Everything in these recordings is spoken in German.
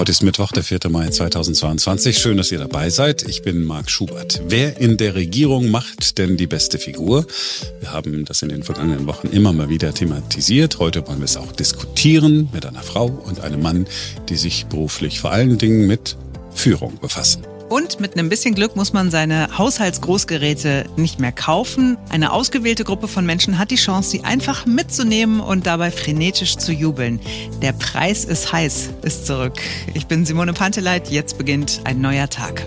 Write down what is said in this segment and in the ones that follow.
Heute ist Mittwoch, der 4. Mai 2022. Schön, dass ihr dabei seid. Ich bin Marc Schubert. Wer in der Regierung macht denn die beste Figur? Wir haben das in den vergangenen Wochen immer mal wieder thematisiert. Heute wollen wir es auch diskutieren mit einer Frau und einem Mann, die sich beruflich vor allen Dingen mit Führung befassen. Und mit einem bisschen Glück muss man seine Haushaltsgroßgeräte nicht mehr kaufen. Eine ausgewählte Gruppe von Menschen hat die Chance, sie einfach mitzunehmen und dabei frenetisch zu jubeln. Der Preis ist heiß, ist zurück. Ich bin Simone Panteleit. Jetzt beginnt ein neuer Tag.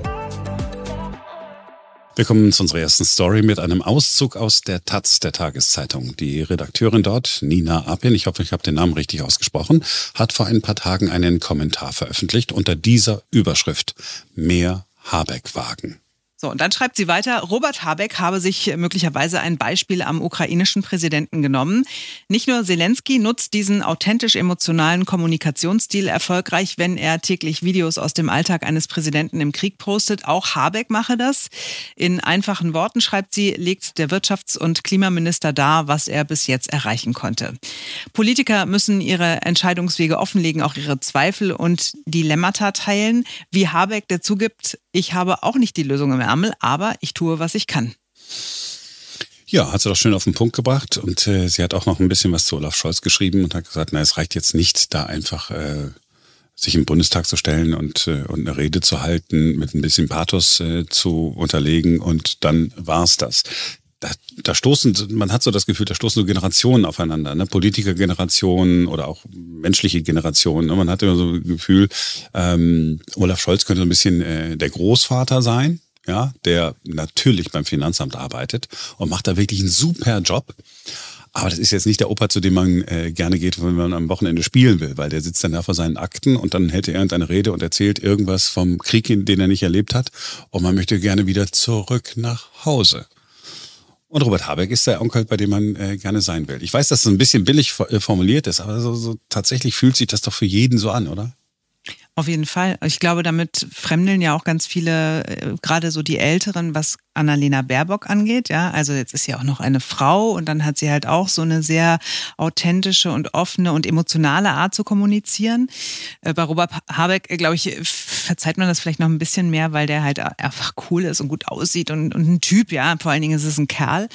Wir kommen zu unserer ersten Story mit einem Auszug aus der Taz, der Tageszeitung. Die Redakteurin dort, Nina Apin, ich hoffe, ich habe den Namen richtig ausgesprochen, hat vor ein paar Tagen einen Kommentar veröffentlicht unter dieser Überschrift Mehr Habeck wagen. So, und dann schreibt sie weiter, Robert Habeck habe sich möglicherweise ein Beispiel am ukrainischen Präsidenten genommen. Nicht nur Zelensky nutzt diesen authentisch emotionalen Kommunikationsstil erfolgreich, wenn er täglich Videos aus dem Alltag eines Präsidenten im Krieg postet. Auch Habeck mache das. In einfachen Worten schreibt sie, legt der Wirtschafts- und Klimaminister dar, was er bis jetzt erreichen konnte. Politiker müssen ihre Entscheidungswege offenlegen, auch ihre Zweifel und Dilemmata teilen. Wie Habeck, der zugibt, ich habe auch nicht die Lösung im Ärmel, aber ich tue, was ich kann. Ja, hat sie doch schön auf den Punkt gebracht. Und äh, sie hat auch noch ein bisschen was zu Olaf Scholz geschrieben und hat gesagt, na, es reicht jetzt nicht, da einfach äh, sich im Bundestag zu stellen und, äh, und eine Rede zu halten, mit ein bisschen Pathos äh, zu unterlegen und dann war's das. Da, da stoßen, man hat so das Gefühl, da stoßen so Generationen aufeinander, ne? Politikergenerationen oder auch menschliche Generationen. Ne? Man hat immer so ein Gefühl, ähm, Olaf Scholz könnte so ein bisschen äh, der Großvater sein, ja, der natürlich beim Finanzamt arbeitet und macht da wirklich einen super Job. Aber das ist jetzt nicht der Opa, zu dem man äh, gerne geht, wenn man am Wochenende spielen will, weil der sitzt dann da vor seinen Akten und dann hält er irgendeine Rede und erzählt irgendwas vom Krieg, den er nicht erlebt hat. Und man möchte gerne wieder zurück nach Hause. Und Robert Habeck ist der Onkel, bei dem man äh, gerne sein will. Ich weiß, dass es ein bisschen billig äh, formuliert ist, aber so, so tatsächlich fühlt sich das doch für jeden so an, oder? Auf jeden Fall. Ich glaube, damit fremdeln ja auch ganz viele, äh, gerade so die Älteren, was Annalena Baerbock angeht. Ja, also jetzt ist sie auch noch eine Frau und dann hat sie halt auch so eine sehr authentische und offene und emotionale Art zu kommunizieren. Äh, bei Robert Habeck, äh, glaube ich, verzeiht man das vielleicht noch ein bisschen mehr, weil der halt einfach cool ist und gut aussieht und, und ein Typ, ja. Vor allen Dingen ist es ein Kerl.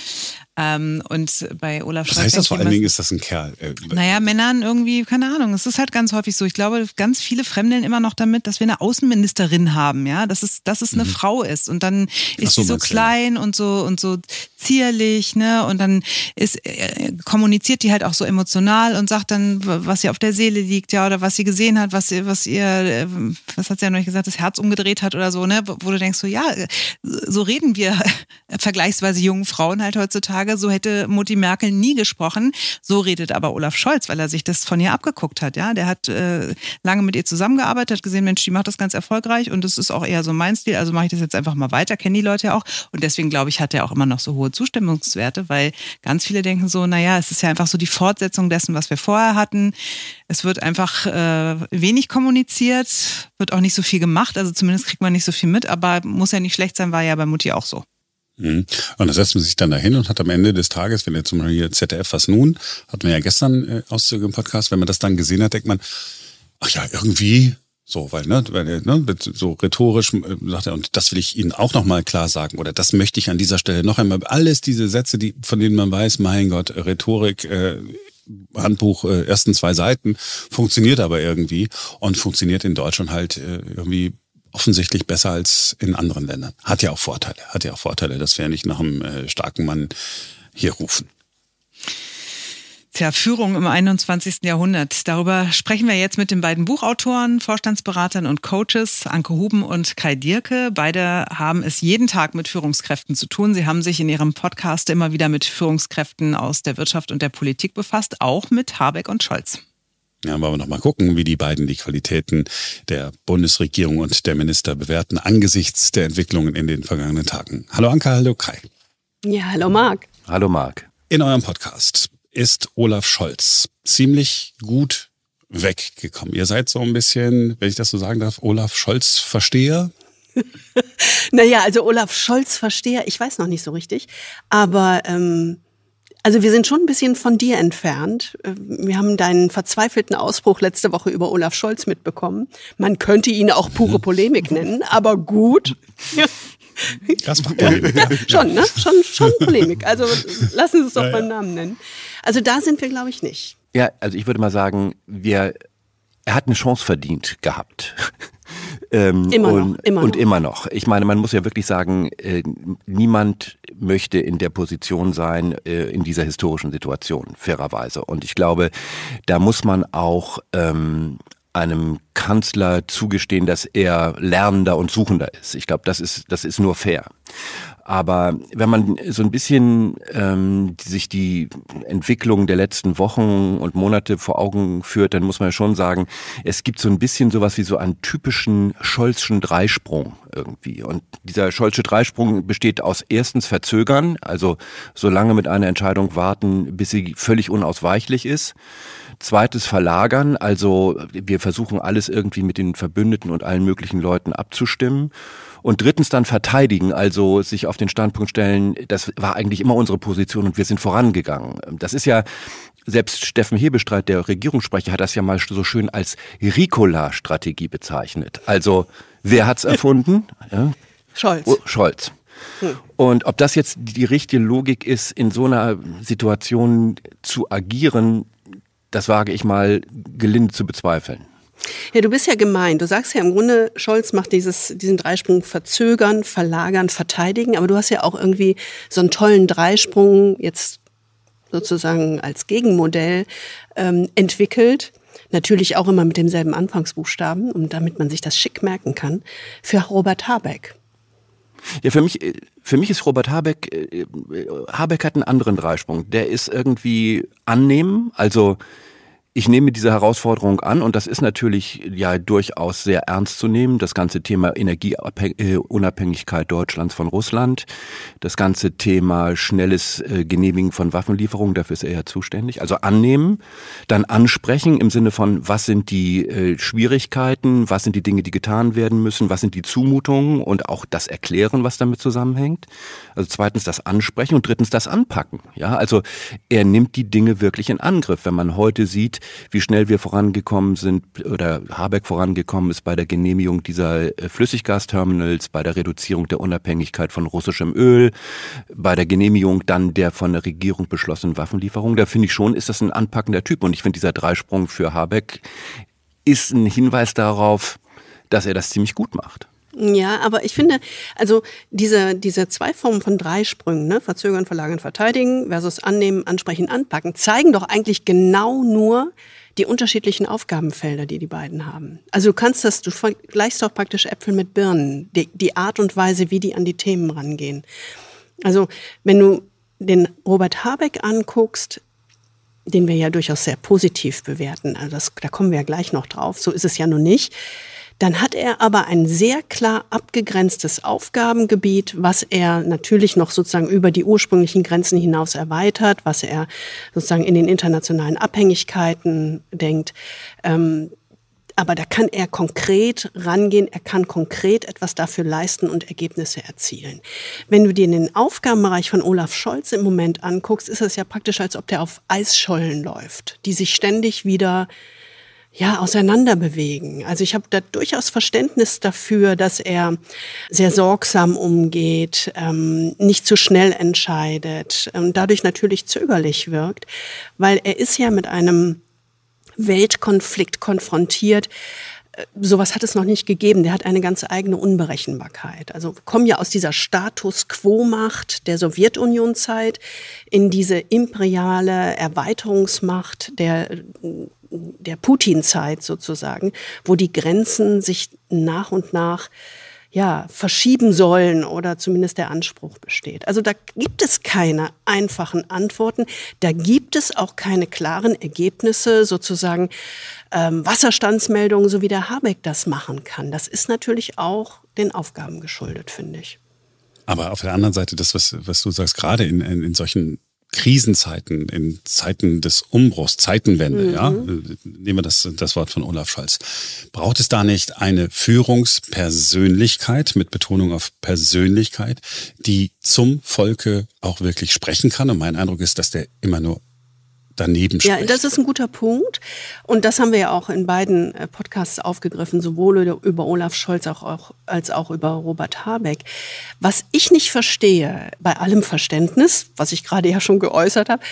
Ähm, und bei Olaf Scholz. Was heißt das vor allen Dingen, ist das ein Kerl? Äh, naja, Männern irgendwie, keine Ahnung. Es ist halt ganz häufig so. Ich glaube, ganz viele fremdeln immer noch damit, dass wir eine Außenministerin haben, ja, dass es, dass es eine mhm. Frau ist. Und dann ist so, sie so klein ja. und so und so zierlich, ne? Und dann ist, äh, kommuniziert die halt auch so emotional und sagt dann, was ihr auf der Seele liegt, ja, oder was sie gesehen hat, was, was ihr, äh, was hat sie ja noch nicht gesagt, das Herz umgedreht hat oder so, ne? Wo du denkst so, ja, so reden wir vergleichsweise jungen Frauen halt heutzutage sage, so hätte Mutti Merkel nie gesprochen. So redet aber Olaf Scholz, weil er sich das von ihr abgeguckt hat. Ja, der hat äh, lange mit ihr zusammengearbeitet, hat gesehen, Mensch, die macht das ganz erfolgreich und das ist auch eher so mein Stil. Also mache ich das jetzt einfach mal weiter, kennen die Leute ja auch. Und deswegen glaube ich, hat er auch immer noch so hohe Zustimmungswerte, weil ganz viele denken so, naja, es ist ja einfach so die Fortsetzung dessen, was wir vorher hatten. Es wird einfach äh, wenig kommuniziert, wird auch nicht so viel gemacht, also zumindest kriegt man nicht so viel mit, aber muss ja nicht schlecht sein, war ja bei Mutti auch so. Mhm. Und da setzt man sich dann dahin und hat am Ende des Tages, wenn jetzt zum Beispiel hier ZDF was nun, hatten wir ja gestern äh, Auszüge im Podcast, wenn man das dann gesehen hat, denkt man, ach ja, irgendwie so, weil, ne, weil, ne so rhetorisch äh, sagt er, und das will ich Ihnen auch nochmal klar sagen, oder das möchte ich an dieser Stelle noch einmal, alles diese Sätze, die, von denen man weiß, mein Gott, Rhetorik, äh, Handbuch, äh, ersten zwei Seiten, funktioniert aber irgendwie und funktioniert in Deutschland halt äh, irgendwie offensichtlich besser als in anderen Ländern. Hat ja auch Vorteile, hat ja auch Vorteile, dass wir nicht nach einem äh, starken Mann hier rufen. Tja, Führung im 21. Jahrhundert. Darüber sprechen wir jetzt mit den beiden Buchautoren, Vorstandsberatern und Coaches, Anke Huben und Kai Dierke. Beide haben es jeden Tag mit Führungskräften zu tun. Sie haben sich in ihrem Podcast immer wieder mit Führungskräften aus der Wirtschaft und der Politik befasst, auch mit Habeck und Scholz. Ja, wollen wir noch mal gucken, wie die beiden die Qualitäten der Bundesregierung und der Minister bewerten angesichts der Entwicklungen in den vergangenen Tagen. Hallo Anka, hallo Kai. Ja, hallo Marc. Hallo Marc. In eurem Podcast ist Olaf Scholz ziemlich gut weggekommen. Ihr seid so ein bisschen, wenn ich das so sagen darf, Olaf Scholz Versteher. naja, also Olaf Scholz Versteher, ich weiß noch nicht so richtig, aber ähm, Also wir sind schon ein bisschen von dir entfernt. Wir haben deinen verzweifelten Ausbruch letzte Woche über Olaf Scholz mitbekommen. Man könnte ihn auch pure Polemik nennen, aber gut. Das war Polemik. Ja, schon, ne? Schon, schon Polemik. Also lassen Sie es doch ja, beim Namen nennen. Also da sind wir, glaube ich, nicht. Ja, also ich würde mal sagen, wir, er hat eine Chance verdient gehabt. Ähm, immer und, noch, immer und noch. immer noch. Ich meine, man muss ja wirklich sagen, äh, niemand möchte in der Position sein, äh, in dieser historischen Situation, fairerweise. Und ich glaube, da muss man auch ähm, einem Kanzler zugestehen, dass er Lernender und Suchender ist. Ich glaube, das ist, das ist nur fair. Aber wenn man so ein bisschen ähm, sich die Entwicklung der letzten Wochen und Monate vor Augen führt, dann muss man ja schon sagen, es gibt so ein bisschen sowas wie so einen typischen Scholzschen Dreisprung irgendwie. Und dieser Scholzsche Dreisprung besteht aus erstens Verzögern, also so lange mit einer Entscheidung warten, bis sie völlig unausweichlich ist. Zweites Verlagern, also wir versuchen alles irgendwie mit den Verbündeten und allen möglichen Leuten abzustimmen. Und drittens dann verteidigen, also sich auf den Standpunkt stellen, das war eigentlich immer unsere Position und wir sind vorangegangen. Das ist ja, selbst Steffen Hebestreit, der Regierungssprecher, hat das ja mal so schön als Ricola-Strategie bezeichnet. Also, wer hat's erfunden? Ja. Scholz. Oh, Scholz. Hm. Und ob das jetzt die richtige Logik ist, in so einer Situation zu agieren, das wage ich mal gelinde zu bezweifeln. Ja, du bist ja gemein. Du sagst ja im Grunde, Scholz macht dieses, diesen Dreisprung verzögern, verlagern, verteidigen. Aber du hast ja auch irgendwie so einen tollen Dreisprung jetzt sozusagen als Gegenmodell ähm, entwickelt. Natürlich auch immer mit demselben Anfangsbuchstaben, und damit man sich das schick merken kann, für Robert Habeck. Ja, für mich, für mich ist Robert Habeck, äh, Habeck hat einen anderen Dreisprung. Der ist irgendwie annehmen, also ich nehme diese Herausforderung an und das ist natürlich ja durchaus sehr ernst zu nehmen. Das ganze Thema Energieunabhängigkeit Deutschlands von Russland, das ganze Thema schnelles äh, Genehmigen von Waffenlieferungen, dafür ist er ja zuständig. Also annehmen, dann ansprechen im Sinne von, was sind die äh, Schwierigkeiten, was sind die Dinge, die getan werden müssen, was sind die Zumutungen und auch das Erklären, was damit zusammenhängt. Also zweitens das Ansprechen und drittens das Anpacken. Ja, also er nimmt die Dinge wirklich in Angriff. Wenn man heute sieht, wie schnell wir vorangekommen sind oder Habeck vorangekommen ist bei der Genehmigung dieser äh, Flüssiggasterminals, bei der Reduzierung der Unabhängigkeit von russischem Öl, bei der Genehmigung dann der von der Regierung beschlossenen Waffenlieferung. Da finde ich schon, ist das ein anpackender Typ. Und ich finde, dieser Dreisprung für Habeck ist ein Hinweis darauf, dass er das ziemlich gut macht. Ja, aber ich finde, also diese, diese zwei Formen von Dreisprüngen, ne, verzögern, verlagern, verteidigen versus annehmen, ansprechen, anpacken, zeigen doch eigentlich genau nur die unterschiedlichen Aufgabenfelder, die die beiden haben. Also du kannst das, du vergleichst doch praktisch Äpfel mit Birnen, die, die Art und Weise, wie die an die Themen rangehen. Also wenn du den Robert Habeck anguckst, den wir ja durchaus sehr positiv bewerten, also das, da kommen wir ja gleich noch drauf, so ist es ja nun nicht dann hat er aber ein sehr klar abgegrenztes Aufgabengebiet, was er natürlich noch sozusagen über die ursprünglichen Grenzen hinaus erweitert, was er sozusagen in den internationalen Abhängigkeiten denkt. Ähm, aber da kann er konkret rangehen, er kann konkret etwas dafür leisten und Ergebnisse erzielen. Wenn du dir den Aufgabenbereich von Olaf Scholz im Moment anguckst, ist es ja praktisch, als ob der auf Eisschollen läuft, die sich ständig wieder ja, auseinanderbewegen. Also ich habe da durchaus Verständnis dafür, dass er sehr sorgsam umgeht, ähm, nicht zu schnell entscheidet und dadurch natürlich zögerlich wirkt, weil er ist ja mit einem Weltkonflikt konfrontiert, äh, sowas hat es noch nicht gegeben. Der hat eine ganz eigene Unberechenbarkeit. Also kommen ja aus dieser Status Quo-Macht der Sowjetunion-Zeit in diese imperiale Erweiterungsmacht der der Putin-Zeit sozusagen, wo die Grenzen sich nach und nach ja, verschieben sollen oder zumindest der Anspruch besteht. Also da gibt es keine einfachen Antworten, da gibt es auch keine klaren Ergebnisse, sozusagen ähm, Wasserstandsmeldungen, so wie der Habeck das machen kann. Das ist natürlich auch den Aufgaben geschuldet, finde ich. Aber auf der anderen Seite, das, was, was du sagst, gerade in, in, in solchen Krisenzeiten, in Zeiten des Umbruchs, Zeitenwende, mhm. ja, nehmen wir das, das Wort von Olaf Scholz, braucht es da nicht eine Führungspersönlichkeit mit Betonung auf Persönlichkeit, die zum Volke auch wirklich sprechen kann? Und mein Eindruck ist, dass der immer nur daneben spricht. Ja, das ist ein guter Punkt. Und das haben wir ja auch in beiden äh, Podcasts aufgegriffen, sowohl über Olaf Scholz auch, als auch über Robert Habeck. Was ich nicht verstehe, bei allem Verständnis, was ich gerade ja schon geäußert habe,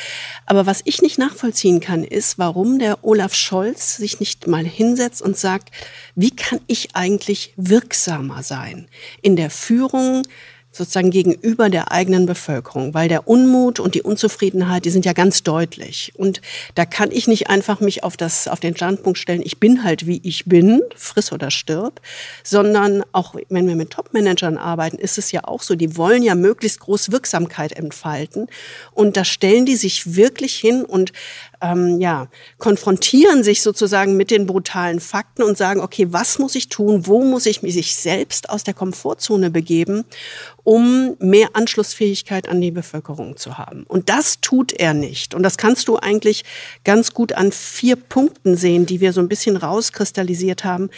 aber was ich nicht nachvollziehen kann, ist, warum der Olaf Scholz sich nicht mal hinsetzt und sagt, wie kann ich eigentlich wirksamer sein in der Führung sozusagen gegenüber der eigenen Bevölkerung, weil der Unmut und die Unzufriedenheit, die sind ja ganz deutlich. Und da kann ich nicht einfach mich auf das, auf den Standpunkt stellen, ich bin halt wie ich bin, friss oder stirb, sondern auch wenn wir mit Topmanagern arbeiten, ist es ja auch so, die wollen ja möglichst groß Wirksamkeit entfalten. Und da stellen die sich wirklich hin und ähm, ja, konfrontieren sich sozusagen mit den brutalen Fakten und sagen, okay, was muss ich tun, wo muss ich mich selbst aus der Komfortzone begeben, um mehr Anschlussfähigkeit an die Bevölkerung zu haben. Und das tut er nicht. Und das kannst du eigentlich ganz gut an vier Punkten sehen, die wir so ein bisschen rauskristallisiert haben,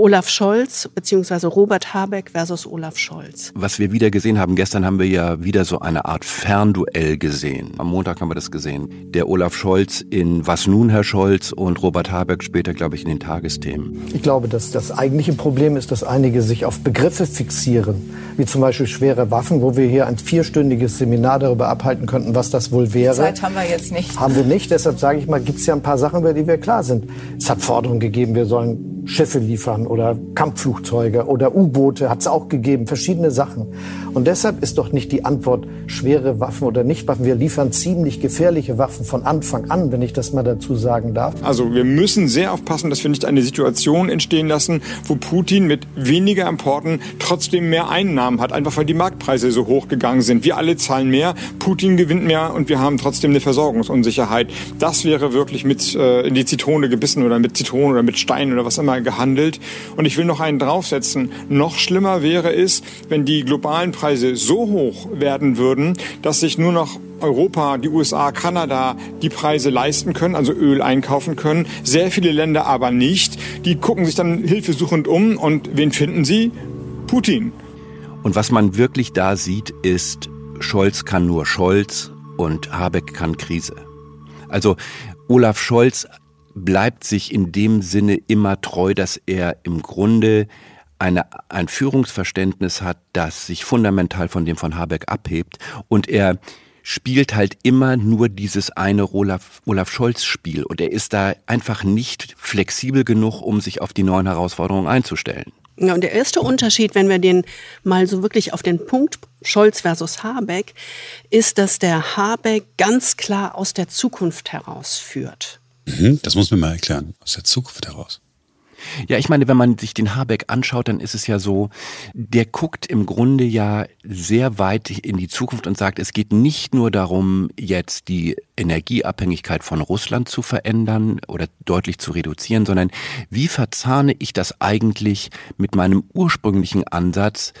Olaf Scholz beziehungsweise Robert Habeck versus Olaf Scholz. Was wir wieder gesehen haben, gestern haben wir ja wieder so eine Art Fernduell gesehen. Am Montag haben wir das gesehen. Der Olaf Scholz in Was nun, Herr Scholz und Robert Habeck später, glaube ich, in den Tagesthemen. Ich glaube, dass das eigentliche Problem ist, dass einige sich auf Begriffe fixieren, wie zum Beispiel schwere Waffen, wo wir hier ein vierstündiges Seminar darüber abhalten könnten, was das wohl wäre. Die Zeit haben wir jetzt nicht. Haben wir nicht. Deshalb sage ich mal, gibt es ja ein paar Sachen, über die wir klar sind. Es hat Forderungen gegeben, wir sollen Schiffe liefern oder Kampfflugzeuge oder U-Boote hat es auch gegeben, verschiedene Sachen. Und deshalb ist doch nicht die Antwort schwere Waffen oder nicht Waffen. Wir liefern ziemlich gefährliche Waffen von Anfang an, wenn ich das mal dazu sagen darf. Also wir müssen sehr aufpassen, dass wir nicht eine Situation entstehen lassen, wo Putin mit weniger Importen trotzdem mehr Einnahmen hat, einfach weil die Marktpreise so hoch gegangen sind. Wir alle zahlen mehr, Putin gewinnt mehr und wir haben trotzdem eine Versorgungsunsicherheit. Das wäre wirklich mit äh, in die Zitrone gebissen oder mit Zitronen oder mit Steinen oder was immer mal gehandelt. Und ich will noch einen draufsetzen. Noch schlimmer wäre es, wenn die globalen Preise so hoch werden würden, dass sich nur noch Europa, die USA, Kanada die Preise leisten können, also Öl einkaufen können. Sehr viele Länder aber nicht. Die gucken sich dann hilfesuchend um und wen finden sie? Putin. Und was man wirklich da sieht, ist, Scholz kann nur Scholz und Habeck kann Krise. Also Olaf Scholz bleibt sich in dem Sinne immer treu, dass er im Grunde eine, ein Führungsverständnis hat, das sich fundamental von dem von Habeck abhebt und er spielt halt immer nur dieses eine Olaf, Olaf Scholz Spiel und er ist da einfach nicht flexibel genug, um sich auf die neuen Herausforderungen einzustellen. Ja, und der erste Unterschied, wenn wir den mal so wirklich auf den Punkt Scholz versus Habeck, ist, dass der Habeck ganz klar aus der Zukunft herausführt. Mhm, das muss man mal erklären, aus der Zukunft heraus. Ja, ich meine, wenn man sich den Habeck anschaut, dann ist es ja so, der guckt im Grunde ja sehr weit in die Zukunft und sagt, es geht nicht nur darum, jetzt die Energieabhängigkeit von Russland zu verändern oder deutlich zu reduzieren, sondern wie verzahne ich das eigentlich mit meinem ursprünglichen Ansatz,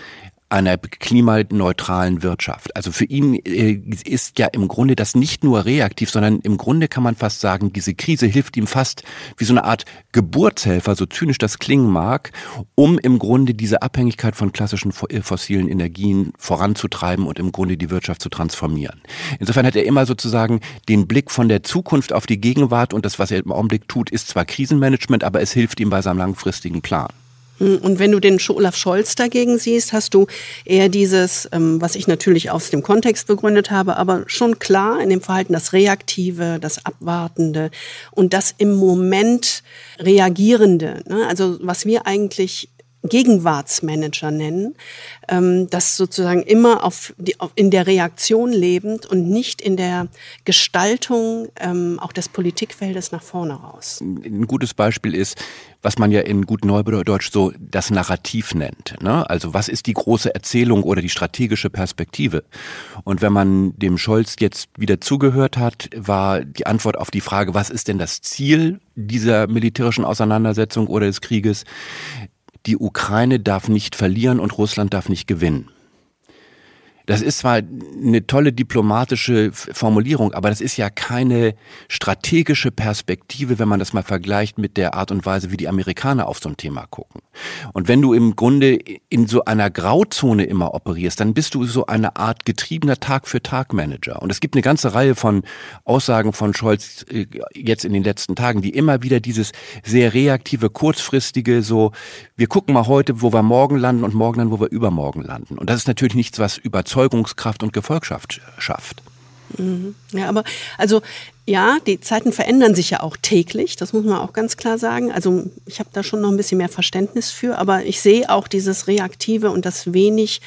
einer klimaneutralen Wirtschaft. Also für ihn äh, ist ja im Grunde das nicht nur reaktiv, sondern im Grunde kann man fast sagen, diese Krise hilft ihm fast wie so eine Art Geburtshelfer, so zynisch das klingen mag, um im Grunde diese Abhängigkeit von klassischen äh, fossilen Energien voranzutreiben und im Grunde die Wirtschaft zu transformieren. Insofern hat er immer sozusagen den Blick von der Zukunft auf die Gegenwart und das, was er im Augenblick tut, ist zwar Krisenmanagement, aber es hilft ihm bei seinem langfristigen Plan. Hm, und wenn du den Olaf Scholz dagegen siehst, hast du eher dieses, ähm, was ich natürlich aus dem Kontext begründet habe, aber schon klar in dem Verhalten das Reaktive, das Abwartende und das im Moment Reagierende. Ne? Also was wir eigentlich Gegenwartsmanager nennen, ähm, das sozusagen immer auf die, auf, in der Reaktion lebend und nicht in der Gestaltung ähm, auch des Politikfeldes nach vorne raus. Ein gutes Beispiel ist, was man ja in gut Neudeutsch so das Narrativ nennt. Ne? Also was ist die große Erzählung oder die strategische Perspektive? Und wenn man dem Scholz jetzt wieder zugehört hat, war die Antwort auf die Frage, was ist denn das Ziel dieser militärischen Auseinandersetzung oder des Krieges? Die Ukraine darf nicht verlieren und Russland darf nicht gewinnen. Das ist zwar eine tolle diplomatische Formulierung, aber das ist ja keine strategische Perspektive, wenn man das mal vergleicht mit der Art und Weise, wie die Amerikaner auf so ein Thema gucken. Und wenn du im Grunde in so einer Grauzone immer operierst, dann bist du so eine Art getriebener Tag-für-Tag-Manager. Und es gibt eine ganze Reihe von Aussagen von Scholz äh, jetzt in den letzten Tagen, die immer wieder dieses sehr reaktive, kurzfristige, so, wir gucken mal heute, wo wir morgen landen und morgen dann, wo wir übermorgen landen. Und das ist natürlich nichts, was überzeugt Überzeugungskraft und Gefolgschaft schafft. Mhm. Ja, aber also ja, die Zeiten verändern sich ja auch täglich, das muss man auch ganz klar sagen. Also ich habe da schon noch ein bisschen mehr Verständnis für, aber ich sehe auch dieses Reaktive und das wenig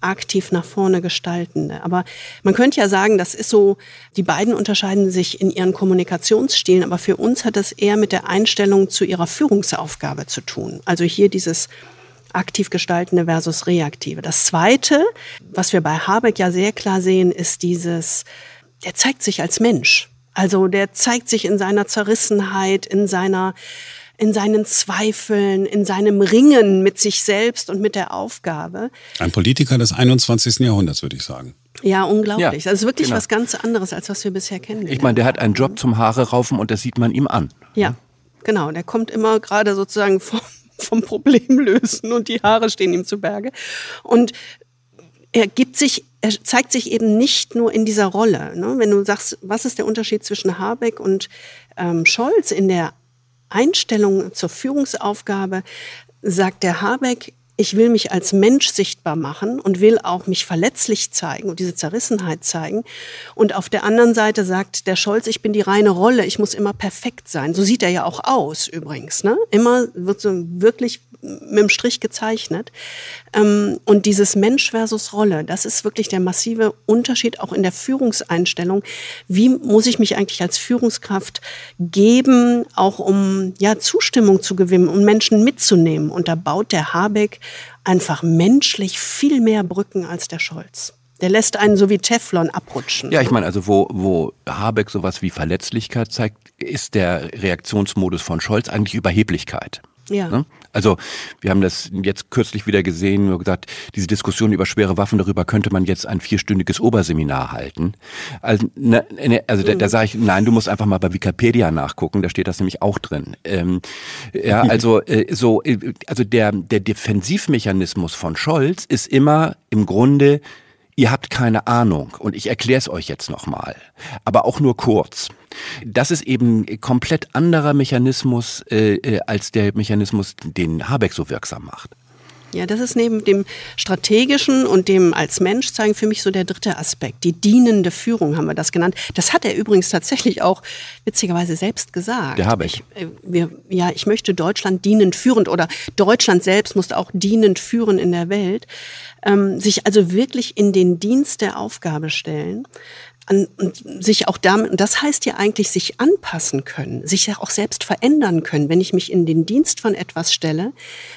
aktiv nach vorne gestaltende. Aber man könnte ja sagen, das ist so, die beiden unterscheiden sich in ihren Kommunikationsstilen, aber für uns hat das eher mit der Einstellung zu ihrer Führungsaufgabe zu tun. Also hier dieses aktiv gestaltende versus reaktive. Das Zweite, was wir bei Habeck ja sehr klar sehen, ist dieses, der zeigt sich als Mensch. Also der zeigt sich in seiner Zerrissenheit, in seiner in seinen Zweifeln, in seinem Ringen mit sich selbst und mit der Aufgabe. Ein Politiker des 21. Jahrhunderts, würde ich sagen. Ja, unglaublich. Ja, das ist wirklich genau. was ganz anderes, als was wir bisher kennen. Ich meine, der hat einen Job zum Haare raufen und das sieht man ihm an. Ja, genau. Der kommt immer gerade sozusagen vom, vom Problem lösen und die Haare stehen ihm zu Berge. Und er gibt sich, er zeigt sich eben nicht nur in dieser Rolle. Ne? Wenn du sagst, was ist der Unterschied zwischen Habeck und ähm, Scholz in der Einstellung zur Führungsaufgabe, sagt der Habeck, ich will mich als Mensch sichtbar machen und will auch mich verletzlich zeigen und diese Zerrissenheit zeigen. Und auf der anderen Seite sagt der Scholz, ich bin die reine Rolle, ich muss immer perfekt sein. So sieht er ja auch aus übrigens. Ne? Immer wird so wirklich mit dem Strich gezeichnet. Ähm, und dieses Mensch versus Rolle, das ist wirklich der massive Unterschied auch in der Führungseinstellung. Wie muss ich mich eigentlich als Führungskraft geben, auch um ja Zustimmung zu gewinnen, um Menschen mitzunehmen? Und da baut der Habeck einfach menschlich viel mehr Brücken als der Scholz. Der lässt einen so wie Teflon abrutschen. Ja, ich meine, also wo, wo Habeck sowas wie Verletzlichkeit zeigt, ist der Reaktionsmodus von Scholz eigentlich Überheblichkeit. Ja. Ne? Also wir haben das jetzt kürzlich wieder gesehen, und gesagt, diese Diskussion über schwere Waffen, darüber könnte man jetzt ein vierstündiges Oberseminar halten. Also, ne, ne, also da, da sage ich, nein, du musst einfach mal bei Wikipedia nachgucken, da steht das nämlich auch drin. Ähm, ja, also äh, so, äh, also der, der Defensivmechanismus von Scholz ist immer im Grunde ihr habt keine Ahnung und ich erkläre es euch jetzt nochmal, aber auch nur kurz. Das ist eben komplett anderer Mechanismus äh, äh, als der Mechanismus, den Habeck so wirksam macht. Ja, das ist neben dem strategischen und dem als Mensch zeigen für mich so der dritte Aspekt. Die dienende Führung haben wir das genannt. Das hat er übrigens tatsächlich auch witzigerweise selbst gesagt. Der Habeck. Ich, äh, wir, ja, ich möchte Deutschland dienend führend oder Deutschland selbst muss auch dienend führen in der Welt. Ähm, sich also wirklich in den Dienst der Aufgabe stellen an, und sich auch damit, und das heißt ja eigentlich sich anpassen können, sich ja auch selbst verändern können. Wenn ich mich in den Dienst von etwas stelle,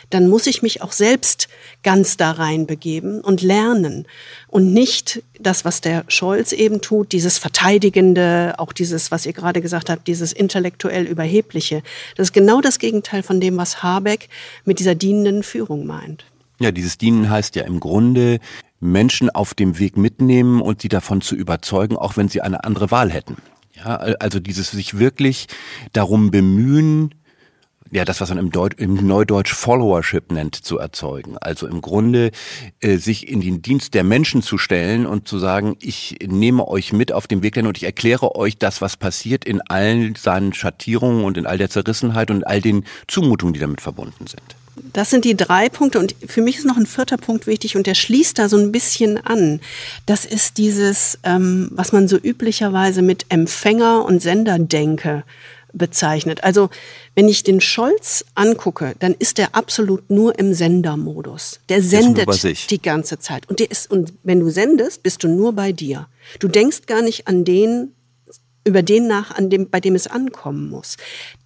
dann muss ich mich auch selbst ganz da rein begeben und lernen und nicht das, was der Scholz eben tut, dieses Verteidigende, auch dieses, was ihr gerade gesagt habt, dieses intellektuell Überhebliche. Das ist genau das Gegenteil von dem, was Habeck mit dieser dienenden Führung meint. Ja, dieses Dienen heißt ja im Grunde, Menschen auf dem Weg mitnehmen und sie davon zu überzeugen, auch wenn sie eine andere Wahl hätten. Ja, also dieses sich wirklich darum bemühen, ja, das, was man im, Deut im Neudeutsch Followership nennt, zu erzeugen. Also im Grunde äh, sich in den Dienst der Menschen zu stellen und zu sagen, ich nehme euch mit auf dem Weg und ich erkläre euch das, was passiert in allen seinen Schattierungen und in all der Zerrissenheit und all den Zumutungen, die damit verbunden sind. Das sind die drei Punkte und für mich ist noch ein vierter Punkt wichtig und der schließt da so ein bisschen an. Das ist dieses, ähm, was man so üblicherweise mit Empfänger- und Senderdenke bezeichnet. Also wenn ich den Scholz angucke, dann ist er absolut nur im Sendermodus. Der sendet die ganze Zeit und der ist und wenn du sendest, bist du nur bei dir. Du denkst gar nicht an den über den nach, an dem, bei dem es ankommen muss.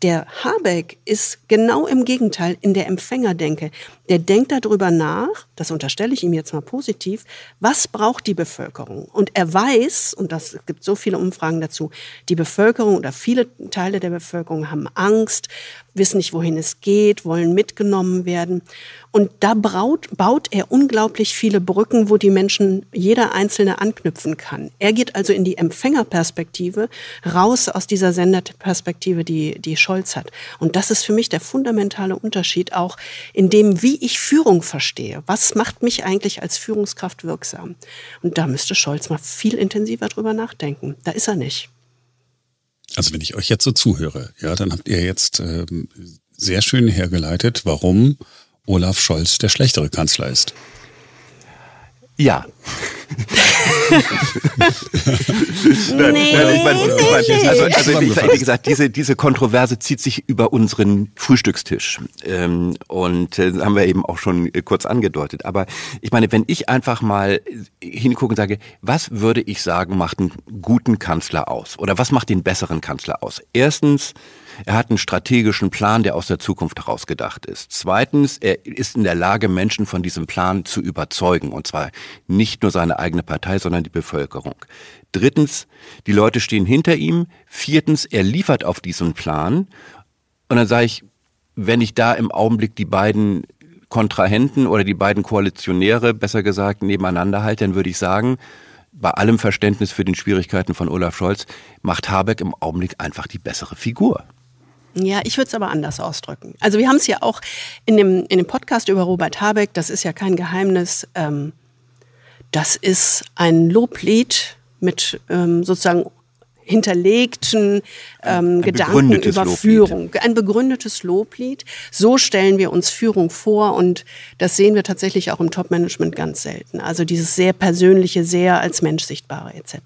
Der Habeck ist genau im Gegenteil in der Empfängerdenke. Der denkt darüber nach, das unterstelle ich ihm jetzt mal positiv, was braucht die Bevölkerung? Und er weiß, und das gibt so viele Umfragen dazu, die Bevölkerung oder viele Teile der Bevölkerung haben Angst, wissen nicht, wohin es geht, wollen mitgenommen werden. Und da baut, baut er unglaublich viele Brücken, wo die Menschen, jeder Einzelne anknüpfen kann. Er geht also in die Empfängerperspektive raus aus dieser Senderperspektive, die, die Scholz hat. Und das ist für mich der fundamentale Unterschied auch in dem, wie ich Führung verstehe. Was macht mich eigentlich als Führungskraft wirksam? Und da müsste Scholz mal viel intensiver drüber nachdenken. Da ist er nicht. Also wenn ich euch jetzt so zuhöre, ja, dann habt ihr jetzt ähm, sehr schön hergeleitet, warum Olaf Scholz der schlechtere Kanzler ist. Ja. nee, also, also wie gesagt, diese, diese Kontroverse zieht sich über unseren Frühstückstisch. Ähm, und äh, haben wir eben auch schon kurz angedeutet. Aber ich meine, wenn ich einfach mal hingucke und sage, was würde ich sagen, macht einen guten Kanzler aus? Oder was macht den besseren Kanzler aus? Erstens, er hat einen strategischen Plan, der aus der Zukunft herausgedacht ist. Zweitens, er ist in der Lage, Menschen von diesem Plan zu überzeugen. Und zwar nicht nur seine eigene Partei, sondern die Bevölkerung. Drittens, die Leute stehen hinter ihm. Viertens, er liefert auf diesen Plan. Und dann sage ich, wenn ich da im Augenblick die beiden Kontrahenten oder die beiden Koalitionäre, besser gesagt, nebeneinander halte, dann würde ich sagen, bei allem Verständnis für den Schwierigkeiten von Olaf Scholz, macht Habeck im Augenblick einfach die bessere Figur. Ja, ich würde es aber anders ausdrücken. Also wir haben es ja auch in dem, in dem Podcast über Robert Habeck, das ist ja kein Geheimnis, ähm, das ist ein Loblied mit ähm, sozusagen hinterlegten ähm, Gedanken über Loblied. Führung. Ein begründetes Loblied. So stellen wir uns Führung vor und das sehen wir tatsächlich auch im Top-Management ganz selten. Also dieses sehr persönliche, sehr als Mensch sichtbare etc.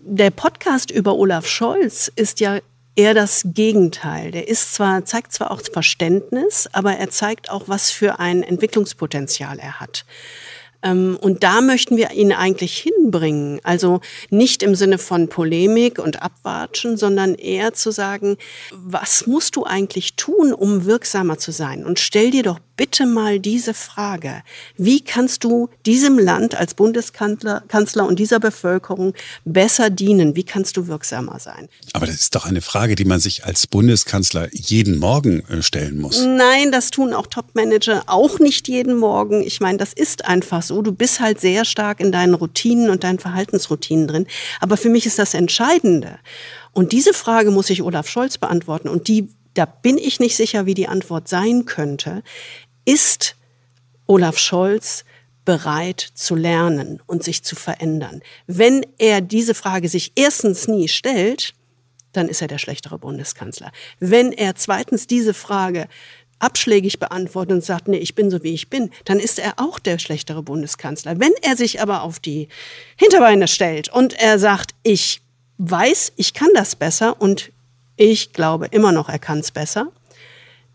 Der Podcast über Olaf Scholz ist ja eher das Gegenteil. Der ist zwar, zeigt zwar auch Verständnis, aber er zeigt auch, was für ein Entwicklungspotenzial er hat. Ähm, und da möchten wir ihn eigentlich hinbringen. Also nicht im Sinne von Polemik und Abwatschen, sondern eher zu sagen, was musst du eigentlich tun, um wirksamer zu sein? Und stell dir doch bitte mal diese Frage. Wie kannst du diesem Land als Bundeskanzler Kanzler und dieser Bevölkerung besser dienen? Wie kannst du wirksamer sein? Aber das ist doch eine Frage, die man sich als Bundeskanzler jeden Morgen äh, stellen muss. Nein, das tun auch Topmanager auch nicht jeden Morgen. Ich meine, das ist einfach so. Du bist halt sehr stark in deinen Routinen und deinen Verhaltensroutinen drin. Aber für mich ist das Entscheidende. Und diese Frage muss sich Olaf Scholz beantworten. Und die da bin ich nicht sicher, wie die Antwort sein könnte. Ist Olaf Scholz bereit zu lernen und sich zu verändern? Wenn er diese Frage sich erstens nie stellt, dann ist er der schlechtere Bundeskanzler. Wenn er zweitens diese Frage abschlägig beantwortet und sagt, nee, ich bin so wie ich bin, dann ist er auch der schlechtere Bundeskanzler. Wenn er sich aber auf die Hinterbeine stellt und er sagt, ich weiß, ich kann das besser und ich glaube immer noch, er kann es besser,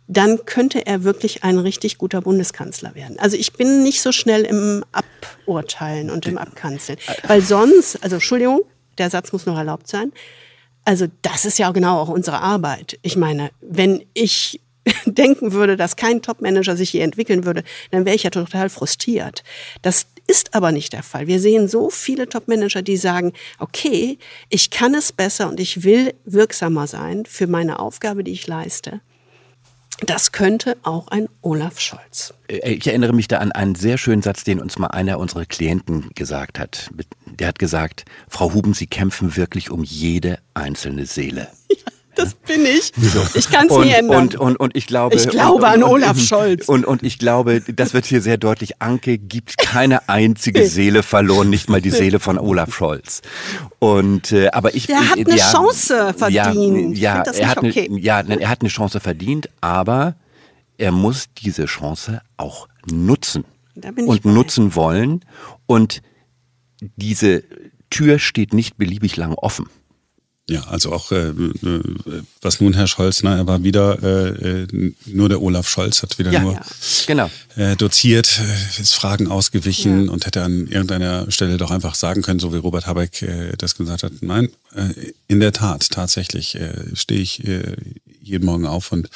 dann könnte er wirklich ein richtig guter Bundeskanzler werden. Also ich bin nicht so schnell im Aburteilen und im Abkanzeln. Weil sonst, also Entschuldigung, der Satz muss noch erlaubt sein. Also das ist ja genau auch unsere Arbeit. Ich meine, wenn ich denken würde, dass kein Topmanager sich hier entwickeln würde, dann wäre ich ja total frustriert. Das ist aber nicht der Fall. Wir sehen so viele Topmanager, die sagen, okay, ich kann es besser und ich will wirksamer sein für meine Aufgabe, die ich leiste. Das könnte auch ein Olaf Scholz. Äh, ich erinnere mich da an einen sehr schönen Satz, den uns mal einer unserer Klienten gesagt hat. Der hat gesagt, Frau Huben, Sie kämpfen wirklich um jede einzelne Seele. Ja, das bin ich. Ich kann es nie ändern. Und, und, und ich glaube, ich glaube an Olaf Scholz. Und, und ich glaube, das wird hier sehr deutlich. Anke gibt keine einzige Seele verloren, nicht mal die Seele von Olaf Scholz. Und äh, aber ich, der hat eine ja, Chance verdient. Ja, ja er hat okay. eine, ja, er hat eine Chance verdient, aber er muss diese Chance auch nutzen und nutzen wollen. Und diese Tür steht nicht beliebig lang offen. Ja, also auch äh, äh, was nun Herr Scholz, ne, er war wieder äh, äh nur der Olaf Scholz hat wieder ja, nur ja. Genau. Äh, doziert, äh, ist Fragen ausgewichen ja. und hätte an irgendeiner Stelle doch einfach sagen können, so wie Robert Habeck äh, das gesagt hat. Nein, äh, in der Tat, tatsächlich äh, stehe ich äh, jeden Morgen auf und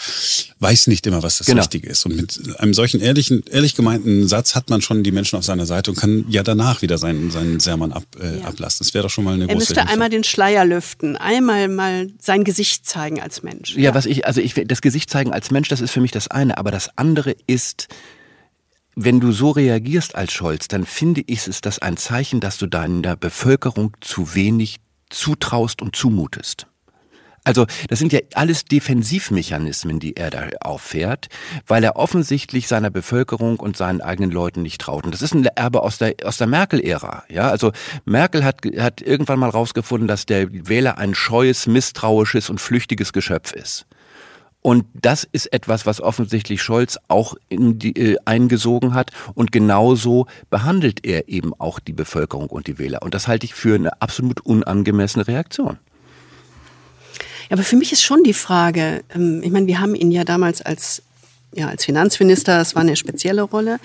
weiß nicht immer, was das genau. Richtige ist. Und mit einem solchen ehrlichen, ehrlich gemeinten Satz hat man schon die Menschen auf seiner Seite und kann ja danach wieder seinen, seinen Sermon ab, äh, ja. ablassen. Das wäre doch schon mal eine er große Er müsste einmal den Schleier lüften, einmal mal sein Gesicht zeigen als Mensch. Ja, ja, was ich, also ich, das Gesicht zeigen als Mensch, das ist für mich das eine, aber das andere ist, wenn du so reagierst als Scholz, dann finde ich, ist das ein Zeichen, dass du deiner Bevölkerung zu wenig zutraust und zumutest. Also das sind ja alles Defensivmechanismen, die er da auffährt, weil er offensichtlich seiner Bevölkerung und seinen eigenen Leuten nicht traut. Und das ist ein Erbe aus der, aus der Merkel-Ära. Ja, also Merkel hat, hat irgendwann mal rausgefunden, dass der Wähler ein scheues, misstrauisches und flüchtiges Geschöpf ist. Und das ist etwas, was offensichtlich Scholz auch in die, äh, eingesogen hat. Und genauso behandelt er eben auch die Bevölkerung und die Wähler. Und das halte ich für eine absolut unangemessene Reaktion. Ja, aber für mich ist schon die Frage, ähm, ich meine, wir haben ihn ja damals als, ja, als Finanzminister, das war eine spezielle Rolle,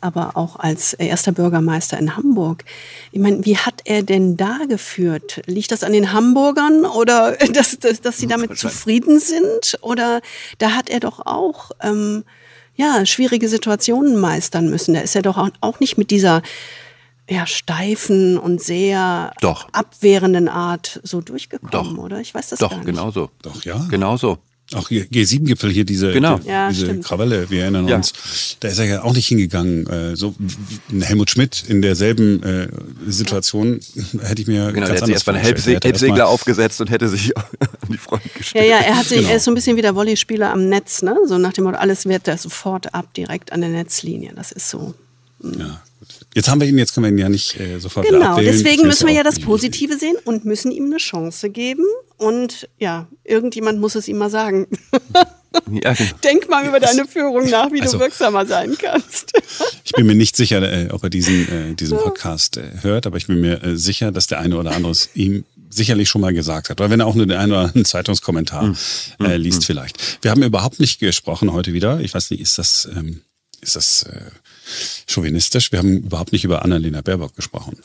aber auch als erster Bürgermeister in Hamburg. Ich meine, wie hat er denn da geführt? Liegt das an den Hamburgern oder dass, dass, dass sie damit zufrieden sind? Oder da hat er doch auch ähm, ja, schwierige Situationen meistern müssen. Da ist er doch auch nicht mit dieser ja, steifen und sehr doch. abwehrenden Art so durchgekommen, doch. oder? Ich weiß das doch, gar nicht. Doch, genauso. Doch, ja. Genauso. Auch G7-Gipfel hier, diese, genau. die, ja, diese Krawalle, wir erinnern ja. uns. Da ist er ja auch nicht hingegangen. Äh, so Helmut Schmidt in derselben äh, Situation hätte ich mir genau, ganz er hat sich erstmal einen Helbsegler aufgesetzt und hätte sich an die Front gestellt. Ja, ja, er hat sich, genau. er ist so ein bisschen wie der Volleyspieler am Netz, ne? So nach dem Motto, alles wird da sofort ab, direkt an der Netzlinie. Das ist so. Mh. Ja. Jetzt haben wir ihn, jetzt können wir ihn ja nicht äh, sofort Genau, deswegen müssen wir ja das Positive sehen und müssen ihm eine Chance geben. Und ja, irgendjemand muss es ihm mal sagen. Ja, genau. Denk mal über deine Führung nach, wie also, du wirksamer sein kannst. ich bin mir nicht sicher, äh, ob er diesen, äh, diesen Podcast äh, hört, aber ich bin mir äh, sicher, dass der eine oder andere es ihm sicherlich schon mal gesagt hat. Oder wenn er auch nur den einen oder anderen Zeitungskommentar äh, hm, liest, hm. vielleicht. Wir haben überhaupt nicht gesprochen heute wieder. Ich weiß nicht, ist das, ähm, ist das äh, chauvinistisch. Wir haben überhaupt nicht über Annalena Baerbock gesprochen.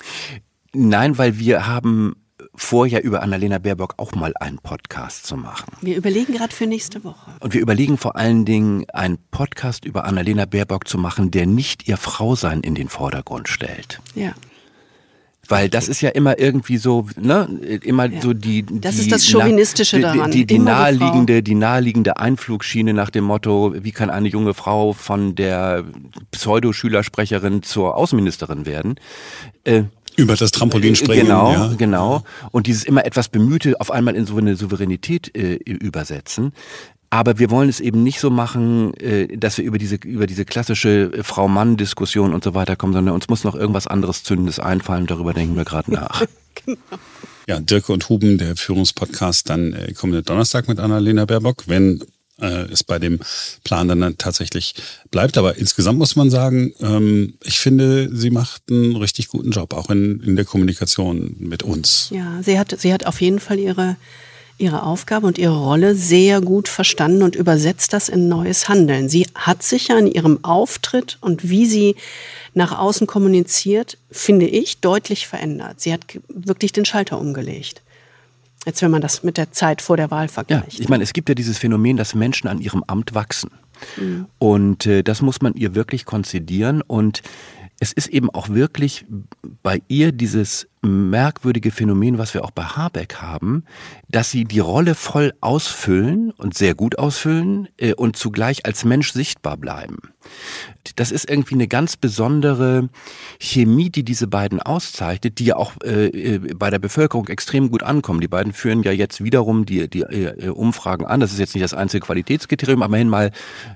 Nein, weil wir haben vor, ja über Annalena Baerbock auch mal einen Podcast zu machen. Wir überlegen gerade für nächste Woche. Und wir überlegen vor allen Dingen, einen Podcast über Annalena Baerbock zu machen, der nicht ihr Frausein in den Vordergrund stellt. Ja. Weil das ist ja immer irgendwie so, ne, immer ja. so die, Das ist das Chauvinistische na, daran. Die, die, die naheliegende, die naheliegende Einflugschiene nach dem Motto, wie kann eine junge Frau von der Pseudoschülersprecherin zur Außenministerin werden? Äh, über das Trampolin äh, springen. Genau, ja. genau. Und dieses immer etwas Bemühte auf einmal in so eine Souveränität äh, übersetzen. Aber wir wollen es eben nicht so machen, äh, dass wir über diese, über diese klassische äh, Frau-Mann-Diskussion und so weiter kommen, sondern uns muss noch irgendwas anderes Zündendes einfallen. Darüber denken wir gerade nach. genau. Ja, Dirke und Huben, der Führungspodcast, dann äh, kommenden Donnerstag mit Annalena Baerbock, wenn äh, es bei dem Plan dann tatsächlich bleibt. Aber insgesamt muss man sagen, ähm, ich finde, sie macht einen richtig guten Job, auch in, in der Kommunikation mit uns. Ja, sie hat, sie hat auf jeden Fall ihre ihre Aufgabe und ihre Rolle sehr gut verstanden und übersetzt das in neues Handeln. Sie hat sich ja in ihrem Auftritt und wie sie nach außen kommuniziert, finde ich, deutlich verändert. Sie hat wirklich den Schalter umgelegt. Jetzt, wenn man das mit der Zeit vor der Wahl vergleicht. Ja, ich meine, es gibt ja dieses Phänomen, dass Menschen an ihrem Amt wachsen. Mhm. Und äh, das muss man ihr wirklich konzidieren. Und es ist eben auch wirklich bei ihr dieses merkwürdige Phänomen, was wir auch bei Habeck haben, dass sie die Rolle voll ausfüllen und sehr gut ausfüllen äh, und zugleich als Mensch sichtbar bleiben. Das ist irgendwie eine ganz besondere Chemie, die diese beiden auszeichnet, die ja auch äh, äh, bei der Bevölkerung extrem gut ankommen. Die beiden führen ja jetzt wiederum die, die äh, Umfragen an. Das ist jetzt nicht das einzige Qualitätskriterium, aber immerhin mal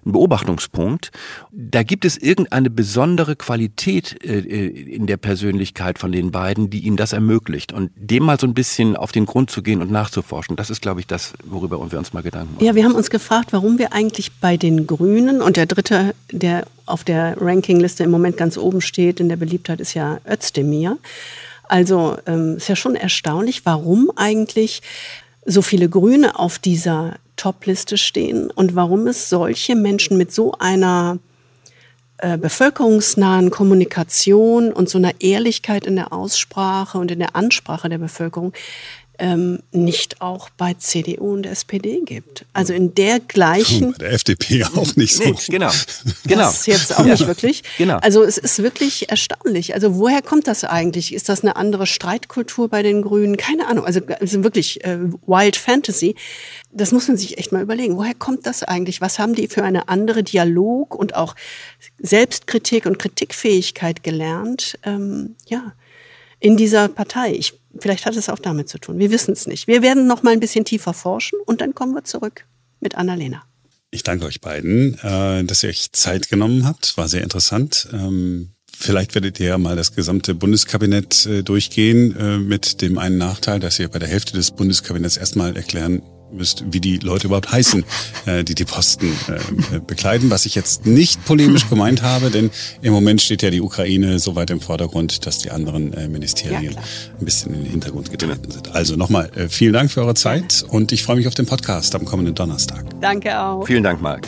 ein Beobachtungspunkt. Da gibt es irgendeine besondere Qualität äh, in der Persönlichkeit von den beiden, die ihnen das ermöglicht. Und dem mal so ein bisschen auf den Grund zu gehen und nachzuforschen, das ist, glaube ich, das, worüber wir uns mal Gedanken machen. Ja, wir haben uns gefragt, warum wir eigentlich bei den Grünen und der dritte, der auf der Rankingliste im Moment ganz oben steht in der Beliebtheit, ist ja Özdemir. Also ähm, ist ja schon erstaunlich, warum eigentlich so viele Grüne auf dieser Top-Liste stehen und warum es solche Menschen mit so einer äh, bevölkerungsnahen Kommunikation und so einer Ehrlichkeit in der Aussprache und in der Ansprache der Bevölkerung ähm, nicht auch bei CDU und SPD gibt. Also in der gleichen. Bei der FDP auch nicht so. Nee, genau. genau. Das jetzt auch nicht wirklich. Genau. Also es ist wirklich erstaunlich. Also woher kommt das eigentlich? Ist das eine andere Streitkultur bei den Grünen? Keine Ahnung. Also, also wirklich äh, Wild Fantasy. Das muss man sich echt mal überlegen. Woher kommt das eigentlich? Was haben die für eine andere Dialog und auch Selbstkritik und Kritikfähigkeit gelernt? Ähm, ja, in dieser Partei. Ich Vielleicht hat es auch damit zu tun. Wir wissen es nicht. Wir werden noch mal ein bisschen tiefer forschen und dann kommen wir zurück mit Annalena. Ich danke euch beiden, äh, dass ihr euch Zeit genommen habt. War sehr interessant. Ähm, vielleicht werdet ihr ja mal das gesamte Bundeskabinett äh, durchgehen äh, mit dem einen Nachteil, dass ihr bei der Hälfte des Bundeskabinetts erstmal erklären müsst, wie die Leute überhaupt heißen, äh, die die Posten äh, bekleiden. Was ich jetzt nicht polemisch gemeint habe, denn im Moment steht ja die Ukraine so weit im Vordergrund, dass die anderen äh, Ministerien ja, ein bisschen in den Hintergrund getreten sind. Also nochmal äh, vielen Dank für eure Zeit und ich freue mich auf den Podcast am kommenden Donnerstag. Danke auch. Vielen Dank, Marc.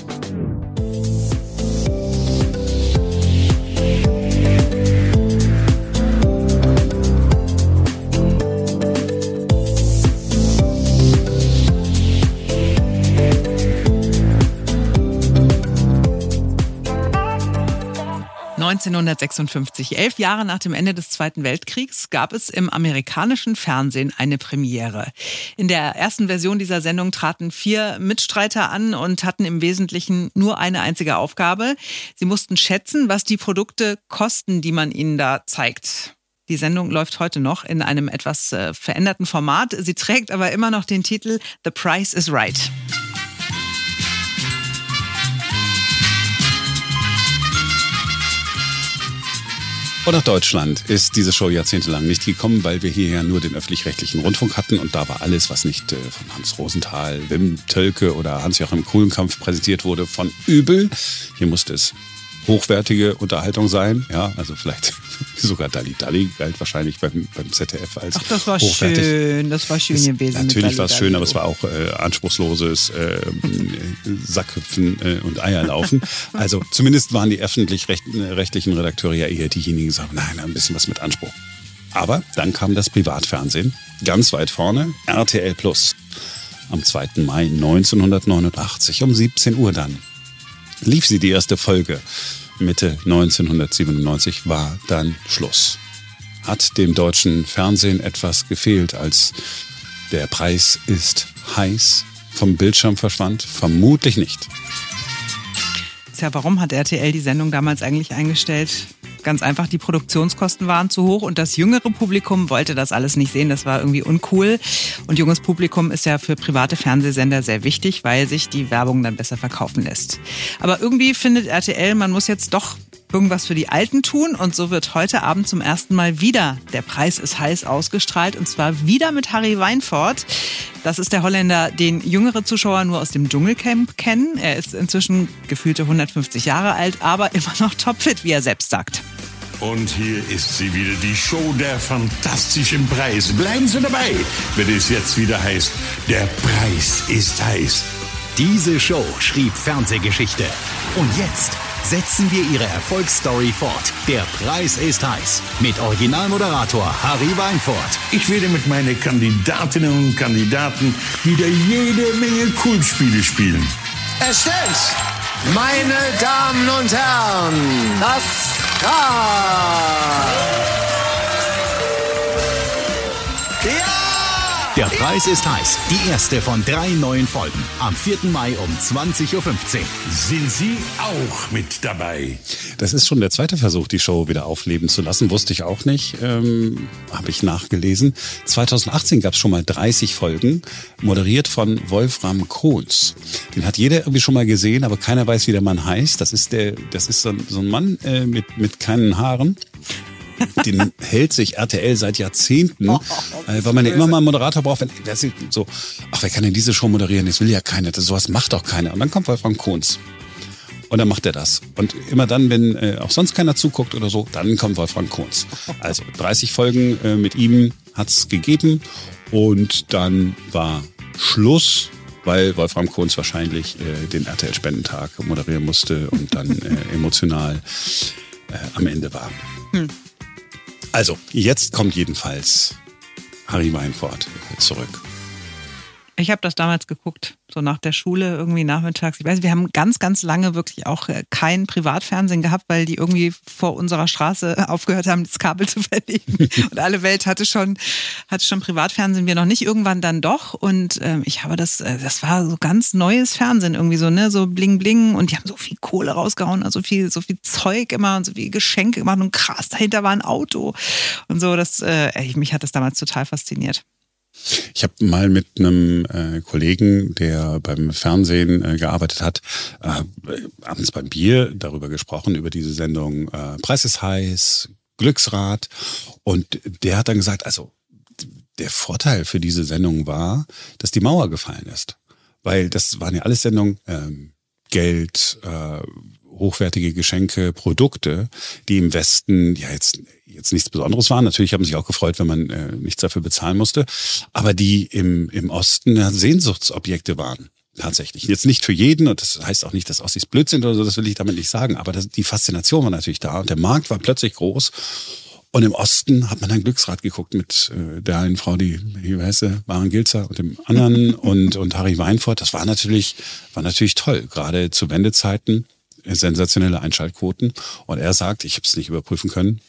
1956, elf Jahre nach dem Ende des Zweiten Weltkriegs, gab es im amerikanischen Fernsehen eine Premiere. In der ersten Version dieser Sendung traten vier Mitstreiter an und hatten im Wesentlichen nur eine einzige Aufgabe. Sie mussten schätzen, was die Produkte kosten, die man ihnen da zeigt. Die Sendung läuft heute noch in einem etwas äh, veränderten Format. Sie trägt aber immer noch den Titel The Price is Right. Und nach Deutschland ist diese Show jahrzehntelang nicht gekommen, weil wir hier ja nur den öffentlich-rechtlichen Rundfunk hatten und da war alles, was nicht äh, von Hans Rosenthal, Wim Tölke oder Hans-Joachim Kuhlenkampf präsentiert wurde, von übel. Hier musste es hochwertige Unterhaltung sein. Ja, also vielleicht sogar Dalli Dalli galt wahrscheinlich beim, beim ZDF als Ach, das war hochwertig. schön, das war schön gewesen. Natürlich war es schön, aber es war auch äh, anspruchsloses äh, Sackhüpfen äh, und Eierlaufen. Also zumindest waren die öffentlich-rechtlichen Redakteure ja eher diejenigen, die sagen, nein, ein bisschen was mit Anspruch. Aber dann kam das Privatfernsehen, ganz weit vorne, RTL Plus. Am 2. Mai 1989 um 17 Uhr dann lief sie die erste Folge. Mitte 1997 war dann Schluss. Hat dem deutschen Fernsehen etwas gefehlt, als der Preis ist heiß vom Bildschirm verschwand? Vermutlich nicht. Tja, warum hat RTL die Sendung damals eigentlich eingestellt? Ganz einfach, die Produktionskosten waren zu hoch und das jüngere Publikum wollte das alles nicht sehen. Das war irgendwie uncool. Und junges Publikum ist ja für private Fernsehsender sehr wichtig, weil sich die Werbung dann besser verkaufen lässt. Aber irgendwie findet RTL, man muss jetzt doch irgendwas für die Alten tun. Und so wird heute Abend zum ersten Mal wieder Der Preis ist heiß ausgestrahlt. Und zwar wieder mit Harry Weinfurt. Das ist der Holländer, den jüngere Zuschauer nur aus dem Dschungelcamp kennen. Er ist inzwischen gefühlte 150 Jahre alt, aber immer noch topfit, wie er selbst sagt. Und hier ist sie wieder, die Show der fantastischen Preise. Bleiben Sie dabei, wenn es jetzt wieder heißt, der Preis ist heiß. Diese Show schrieb Fernsehgeschichte. Und jetzt setzen wir ihre Erfolgsstory fort. Der Preis ist heiß. Mit Originalmoderator Harry Weinfurt. Ich werde mit meinen Kandidatinnen und Kandidaten wieder jede Menge Kultspiele spielen. Es stimmt! Meine Damen und Herren, das Rad! Der Preis ist heiß. Die erste von drei neuen Folgen. Am 4. Mai um 20.15 Uhr. Sind Sie auch mit dabei? Das ist schon der zweite Versuch, die Show wieder aufleben zu lassen. Wusste ich auch nicht. Ähm, Habe ich nachgelesen. 2018 gab es schon mal 30 Folgen, moderiert von Wolfram Kohls. Den hat jeder irgendwie schon mal gesehen, aber keiner weiß, wie der Mann heißt. Das ist der, das ist so, so ein Mann äh, mit, mit keinen Haaren den hält sich RTL seit Jahrzehnten, äh, weil man ja immer mal einen Moderator braucht. Wenn, wer sieht, so, ach, wer kann denn diese Show moderieren? Das will ja keiner. Das, sowas macht doch keiner. Und dann kommt Wolfram Kohns. Und dann macht er das. Und immer dann, wenn äh, auch sonst keiner zuguckt oder so, dann kommt Wolfram Kohns. Also 30 Folgen äh, mit ihm hat's gegeben. Und dann war Schluss, weil Wolfram Kohns wahrscheinlich äh, den RTL-Spendentag moderieren musste und dann äh, emotional äh, am Ende war. Hm. Also, jetzt kommt jedenfalls Harry Weinfurt zurück. Ich habe das damals geguckt, so nach der Schule, irgendwie nachmittags. Ich weiß, wir haben ganz, ganz lange wirklich auch äh, kein Privatfernsehen gehabt, weil die irgendwie vor unserer Straße aufgehört haben, das Kabel zu verlegen. Und alle Welt hatte schon, hatte schon Privatfernsehen, wir noch nicht, irgendwann dann doch. Und ähm, ich habe das, äh, das war so ganz neues Fernsehen irgendwie so, ne, so bling bling. Und die haben so viel Kohle rausgehauen, also viel, so viel Zeug immer und so viel Geschenke gemacht und krass, dahinter war ein Auto. Und so, das, äh, mich hat das damals total fasziniert. Ich habe mal mit einem äh, Kollegen, der beim Fernsehen äh, gearbeitet hat, äh, abends beim Bier darüber gesprochen, über diese Sendung äh, Preis ist heiß, Glücksrad. Und der hat dann gesagt, also der Vorteil für diese Sendung war, dass die Mauer gefallen ist. Weil das waren ja alles Sendungen, ähm, Geld, äh, hochwertige Geschenke, Produkte, die im Westen ja jetzt jetzt nichts Besonderes waren. Natürlich haben sie sich auch gefreut, wenn man äh, nichts dafür bezahlen musste, aber die im, im Osten ja, Sehnsuchtsobjekte waren. Tatsächlich. Jetzt nicht für jeden, und das heißt auch nicht, dass Ossis blöd sind oder so, das will ich damit nicht sagen, aber das, die Faszination war natürlich da und der Markt war plötzlich groß. Und im Osten hat man dann Glücksrad geguckt mit äh, der einen Frau, die, wie heißt sie, Maren Gilzer und dem anderen und, und Harry Weinfurt. Das war natürlich, war natürlich toll, gerade zu Wendezeiten sensationelle Einschaltquoten. Und er sagt, ich habe es nicht überprüfen können,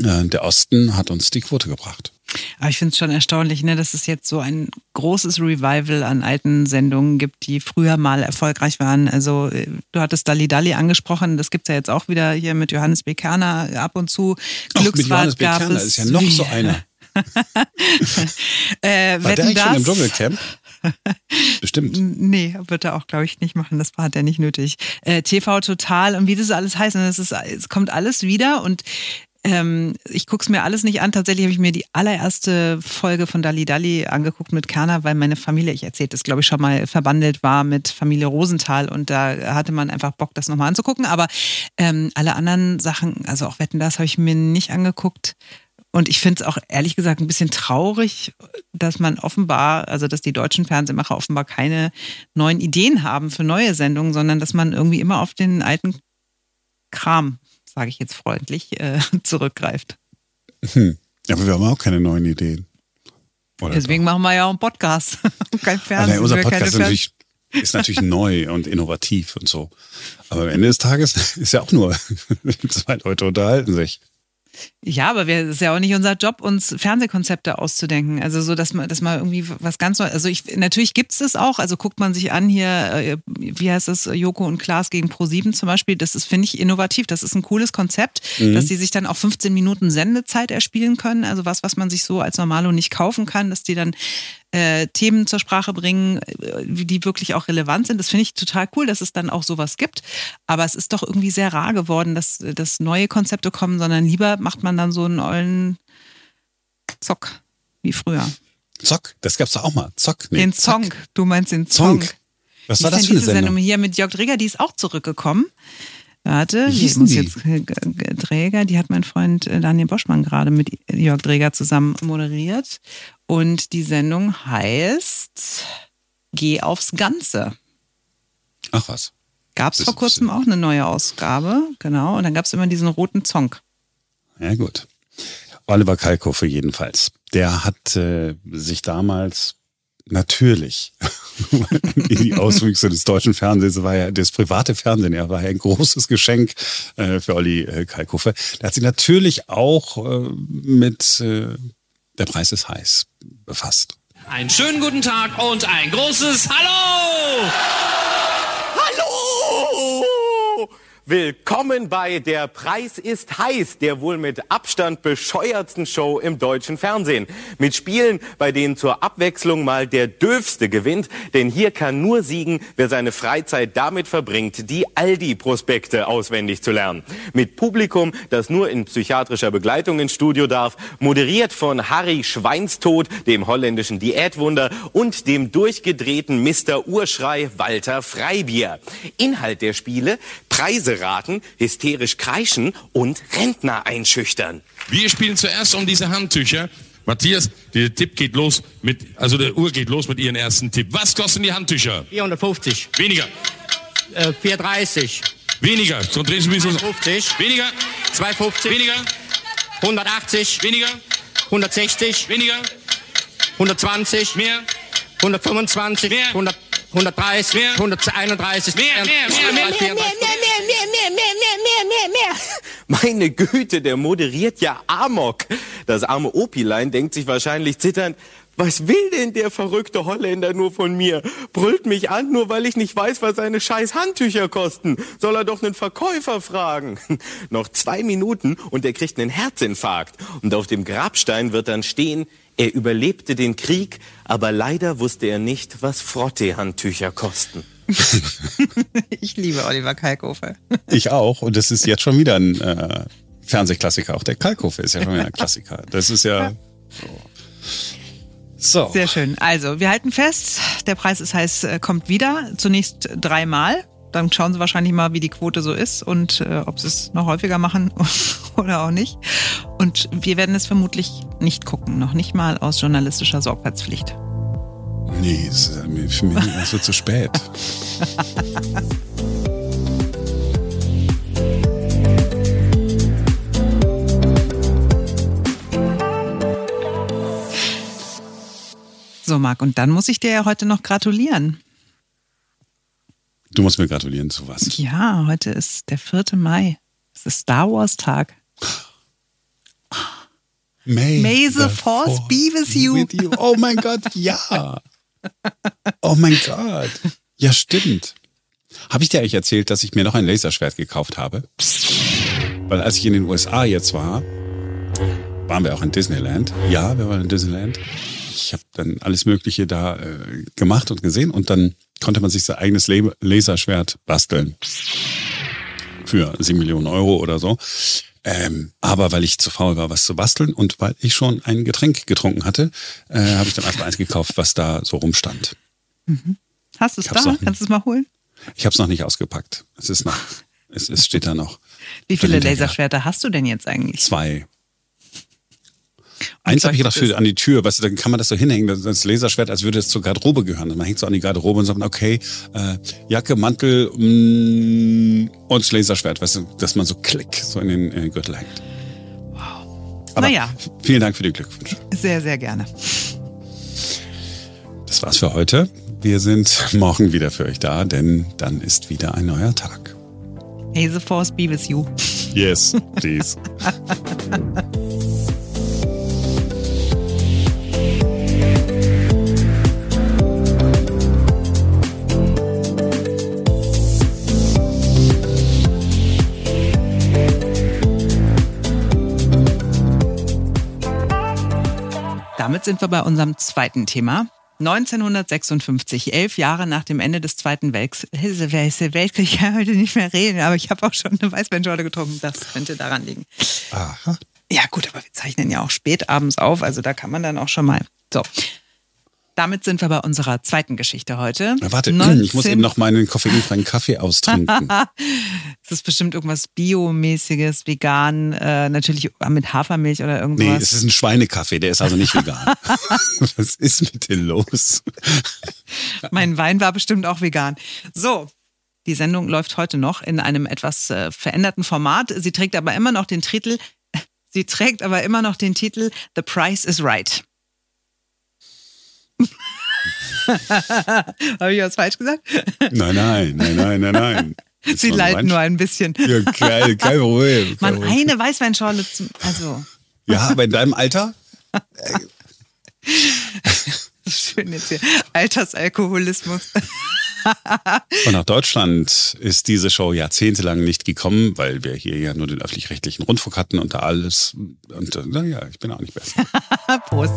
äh, der Osten hat uns die Quote gebracht. Aber ich finde es schon erstaunlich, ne, dass es jetzt so ein großes Revival an alten Sendungen gibt, die früher mal erfolgreich waren. Also äh, du hattest Dali Dali angesprochen, das gibt es ja jetzt auch wieder hier mit Johannes B. Kerner ab und zu. Ach, mit Johannes B. Kerner ist ja noch so einer. äh, War der eigentlich schon im Dschungelcamp? Bestimmt. Nee, wird er auch, glaube ich, nicht machen. Das hat er nicht nötig. Äh, TV Total und wie das alles heißt. Es, ist, es kommt alles wieder und ähm, ich gucke es mir alles nicht an. Tatsächlich habe ich mir die allererste Folge von Dali Dali angeguckt mit Kerner, weil meine Familie, ich erzählte es, glaube ich, schon mal verbandelt war mit Familie Rosenthal und da hatte man einfach Bock, das nochmal anzugucken. Aber ähm, alle anderen Sachen, also auch Wetten, das habe ich mir nicht angeguckt. Und ich finde es auch ehrlich gesagt ein bisschen traurig, dass man offenbar, also dass die deutschen Fernsehmacher offenbar keine neuen Ideen haben für neue Sendungen, sondern dass man irgendwie immer auf den alten Kram sage ich jetzt freundlich, äh, zurückgreift. Hm. Aber wir haben auch keine neuen Ideen. Oder Deswegen doch? machen wir ja auch einen Podcast. Kein Fernsehen. Nee, unser Podcast ist natürlich, ist natürlich neu und innovativ und so. Aber am Ende des Tages ist ja auch nur zwei Leute unterhalten sich. Ja, aber es ist ja auch nicht unser Job, uns Fernsehkonzepte auszudenken. Also so, dass man, dass man irgendwie was ganz Neues. Also ich, natürlich gibt es das auch. Also guckt man sich an hier, äh, wie heißt das, Joko und Klaas gegen Pro7 zum Beispiel. Das ist, finde ich, innovativ. Das ist ein cooles Konzept, mhm. dass die sich dann auch 15 Minuten Sendezeit erspielen können. Also was, was man sich so als Normalo nicht kaufen kann, dass die dann äh, Themen zur Sprache bringen, äh, die wirklich auch relevant sind. Das finde ich total cool, dass es dann auch sowas gibt. Aber es ist doch irgendwie sehr rar geworden, dass, dass neue Konzepte kommen, sondern lieber macht man dann so einen ollen Zock wie früher. Zock, das gab's doch auch mal. Zock. Nee, den Zock. Zonk. Du meinst den Zonk. Zonk. Was war das für eine Sendung? Sendung? Hier mit Jörg Dreger, die ist auch zurückgekommen. Warte, ich muss die? jetzt Dräger, die hat mein Freund äh, Daniel Boschmann gerade mit Jörg Dräger zusammen moderiert. Und die Sendung heißt Geh aufs Ganze. Ach was. Gab es vor kurzem auch eine neue Ausgabe, genau. Und dann gab es immer diesen roten Zonk. Ja, gut. Oliver Kalkofe jedenfalls. Der hat äh, sich damals natürlich die Auswüchse des deutschen Fernsehens war ja das private Fernsehen, ja, war ja ein großes Geschenk äh, für Olli äh, Kalkofe. Der hat sich natürlich auch äh, mit äh, der Preis ist heiß befasst. Einen schönen guten Tag und ein großes Hallo! Hallo! Willkommen bei Der Preis ist heiß, der wohl mit Abstand bescheuertsten Show im deutschen Fernsehen. Mit Spielen, bei denen zur Abwechslung mal der Döfste gewinnt, denn hier kann nur siegen, wer seine Freizeit damit verbringt, die Aldi-Prospekte auswendig zu lernen. Mit Publikum, das nur in psychiatrischer Begleitung ins Studio darf, moderiert von Harry Schweinstod, dem holländischen Diätwunder und dem durchgedrehten Mr. Urschrei Walter Freibier. Inhalt der Spiele, Preise raten, hysterisch kreischen und Rentner einschüchtern. Wir spielen zuerst um diese Handtücher. Matthias, der Tipp geht los mit, also der Uhr geht los mit Ihren ersten Tipp. Was kosten die Handtücher? 450. Weniger. Äh, 430. Weniger. So drehen Sie mich so. 50. Weniger. 250. Weniger. 180. Weniger. 160. Weniger. 120. Mehr. 125. Mehr. 100, 130. Mehr. 131. Mehr, mehr, mehr, mehr, mehr, Meine Güte, der moderiert ja Amok. Das arme Opilein denkt sich wahrscheinlich zitternd, was will denn der verrückte Holländer nur von mir? Brüllt mich an, nur weil ich nicht weiß, was seine scheiß Handtücher kosten. Soll er doch einen Verkäufer fragen. Noch zwei Minuten und er kriegt einen Herzinfarkt. Und auf dem Grabstein wird dann stehen, er überlebte den Krieg, aber leider wusste er nicht, was Frottee-Handtücher kosten. ich liebe Oliver Kalkofe. Ich auch. Und das ist jetzt schon wieder ein äh, Fernsehklassiker. Auch der Kalkofe ist ja schon wieder ein Klassiker. Das ist ja. So. So. Sehr schön. Also, wir halten fest, der Preis ist heiß, äh, kommt wieder. Zunächst dreimal. Dann schauen Sie wahrscheinlich mal, wie die Quote so ist und äh, ob Sie es noch häufiger machen oder auch nicht. Und wir werden es vermutlich nicht gucken, noch nicht mal aus journalistischer Sorgfaltspflicht. Nee, es, für mich es wird zu spät. so, Marc, und dann muss ich dir ja heute noch gratulieren. Du musst mir gratulieren zu was? Ja, heute ist der 4. Mai. Es ist Star Wars Tag. May, May the, the force, force, be with you. with you. Oh mein Gott, ja. Oh mein Gott. Ja, stimmt. Habe ich dir eigentlich erzählt, dass ich mir noch ein Laserschwert gekauft habe? Weil als ich in den USA jetzt war, waren wir auch in Disneyland. Ja, wir waren in Disneyland. Ich habe dann alles Mögliche da äh, gemacht und gesehen und dann konnte man sich sein eigenes Laserschwert basteln. Für sieben Millionen Euro oder so. Ähm, aber weil ich zu faul war, was zu basteln und weil ich schon ein Getränk getrunken hatte, äh, habe ich dann einfach eins gekauft, was da so rumstand. Mhm. Hast du es da? Noch, Kannst du es mal holen? Ich habe es noch nicht ausgepackt. Es ist noch, es, es steht da noch. Wie viele Laserschwerter hast du denn jetzt eigentlich? Zwei. Eins habe ich gedacht für an die Tür, weißt du, dann kann man das so hinhängen, das Laserschwert, als würde es zur Garderobe gehören. Man hängt so an die Garderobe und sagt, okay, äh, Jacke, Mantel mm, und das Laserschwert, weißt du, dass man so klick so in den äh, Gürtel hängt. Wow. Aber naja. Vielen Dank für die Glückwünsche. Sehr, sehr gerne. Das war's für heute. Wir sind morgen wieder für euch da, denn dann ist wieder ein neuer Tag. May the force be with you. Yes, please. Damit sind wir bei unserem zweiten Thema. 1956, elf Jahre nach dem Ende des Zweiten Weltkriegs. Ich kann heute nicht mehr reden, aber ich habe auch schon eine Weißweinschorle getrunken. Das könnte daran liegen. Aha. Ja gut, aber wir zeichnen ja auch spät abends auf, also da kann man dann auch schon mal. So, damit sind wir bei unserer zweiten Geschichte heute. Na, warte, 19... ich muss eben noch meinen koffeinfreien Kaffee austrinken. Es ist bestimmt irgendwas Biomäßiges, vegan, äh, natürlich mit Hafermilch oder irgendwas. Nee, es ist ein Schweinekaffee, der ist also nicht vegan. Was ist mit dir los? mein Wein war bestimmt auch vegan. So, die Sendung läuft heute noch in einem etwas äh, veränderten Format. Sie trägt aber immer noch den Titel, sie trägt aber immer noch den Titel The Price is Right. Habe ich was falsch gesagt? Nein, nein, nein, nein, nein, nein. Sie leiden nur ein bisschen. Ja, kein, kein Problem. Man, eine Weißweinschorle zum, also. Ja, aber in deinem Alter? Schön jetzt hier. Altersalkoholismus. Und nach Deutschland ist diese Show jahrzehntelang nicht gekommen, weil wir hier ja nur den öffentlich-rechtlichen Rundfunk hatten und da alles. Und naja, ich bin auch nicht besser. Prost.